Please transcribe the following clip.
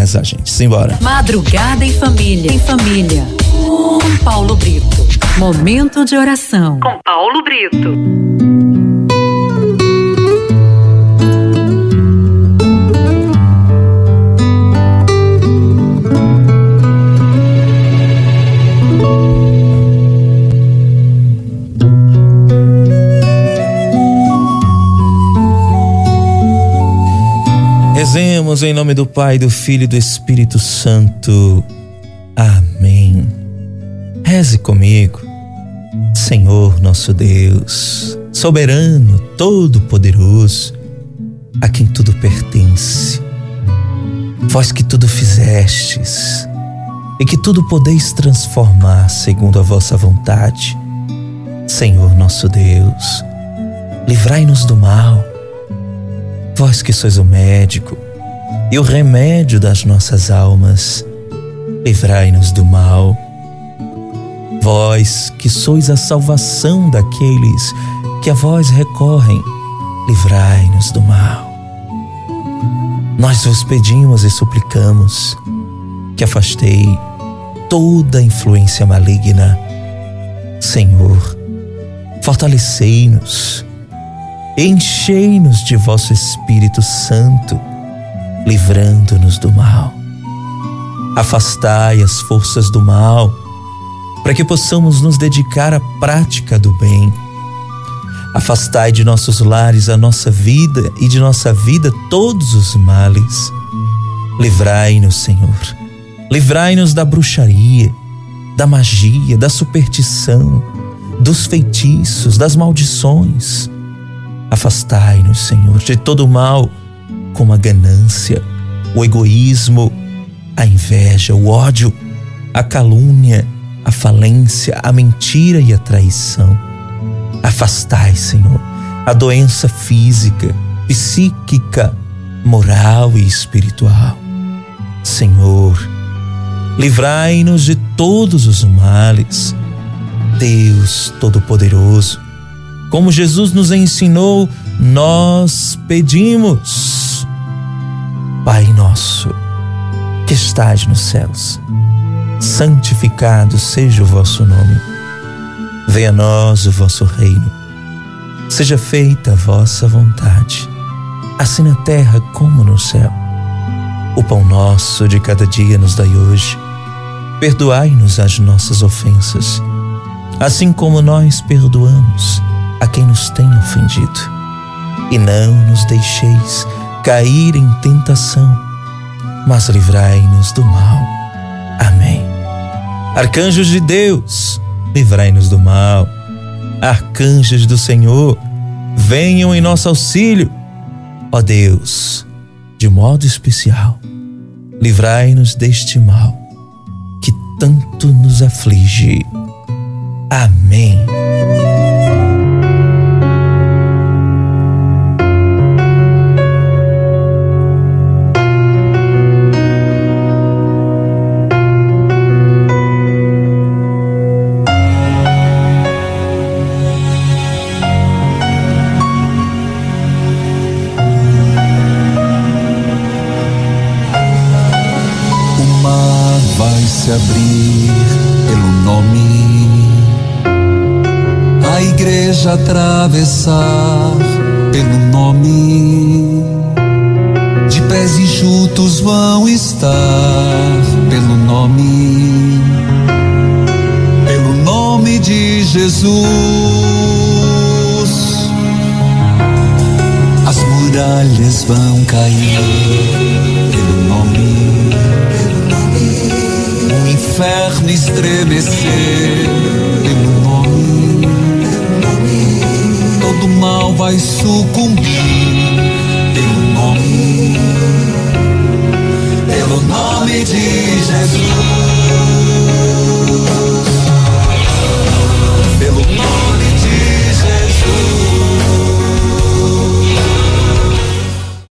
rezar, gente. Simbora. Madrugada em família. Em família. Com Paulo Brito. Momento de oração. Com Paulo Brito. Rezemos em nome do Pai, do Filho e do Espírito Santo. Amém. Reze comigo. Senhor nosso Deus, soberano, todo-poderoso, a quem tudo pertence. Vós que tudo fizestes e que tudo podeis transformar segundo a vossa vontade. Senhor nosso Deus, livrai-nos do mal Vós que sois o médico e o remédio das nossas almas, livrai-nos do mal. Vós que sois a salvação daqueles que a vós recorrem, livrai-nos do mal. Nós vos pedimos e suplicamos que afastei toda influência maligna. Senhor, fortalecei-nos Enchei-nos de vosso Espírito Santo, livrando-nos do mal. Afastai as forças do mal, para que possamos nos dedicar à prática do bem. Afastai de nossos lares a nossa vida e de nossa vida todos os males. Livrai-nos, Senhor. Livrai-nos da bruxaria, da magia, da superstição, dos feitiços, das maldições Afastai-nos, Senhor, de todo o mal, como a ganância, o egoísmo, a inveja, o ódio, a calúnia, a falência, a mentira e a traição. Afastai, Senhor, a doença física, psíquica, moral e espiritual. Senhor, livrai-nos de todos os males. Deus Todo-Poderoso, como Jesus nos ensinou, nós pedimos. Pai nosso, que estás nos céus, santificado seja o vosso nome. Venha a nós o vosso reino. Seja feita a vossa vontade, assim na terra como no céu. O pão nosso de cada dia nos dai hoje. Perdoai-nos as nossas ofensas, assim como nós perdoamos a quem nos tem ofendido. E não nos deixeis cair em tentação, mas livrai-nos do mal. Amém. Arcanjos de Deus, livrai-nos do mal. Arcanjos do Senhor, venham em nosso auxílio. Ó Deus, de modo especial, livrai-nos deste mal que tanto nos aflige. Amém. Se abrir pelo nome, a igreja atravessar pelo nome, de pés enxutos vão estar pelo nome, pelo nome de Jesus. As muralhas vão cair inferno estremecer pelo nome, todo mal vai sucumbir pelo nome, pelo nome de Jesus.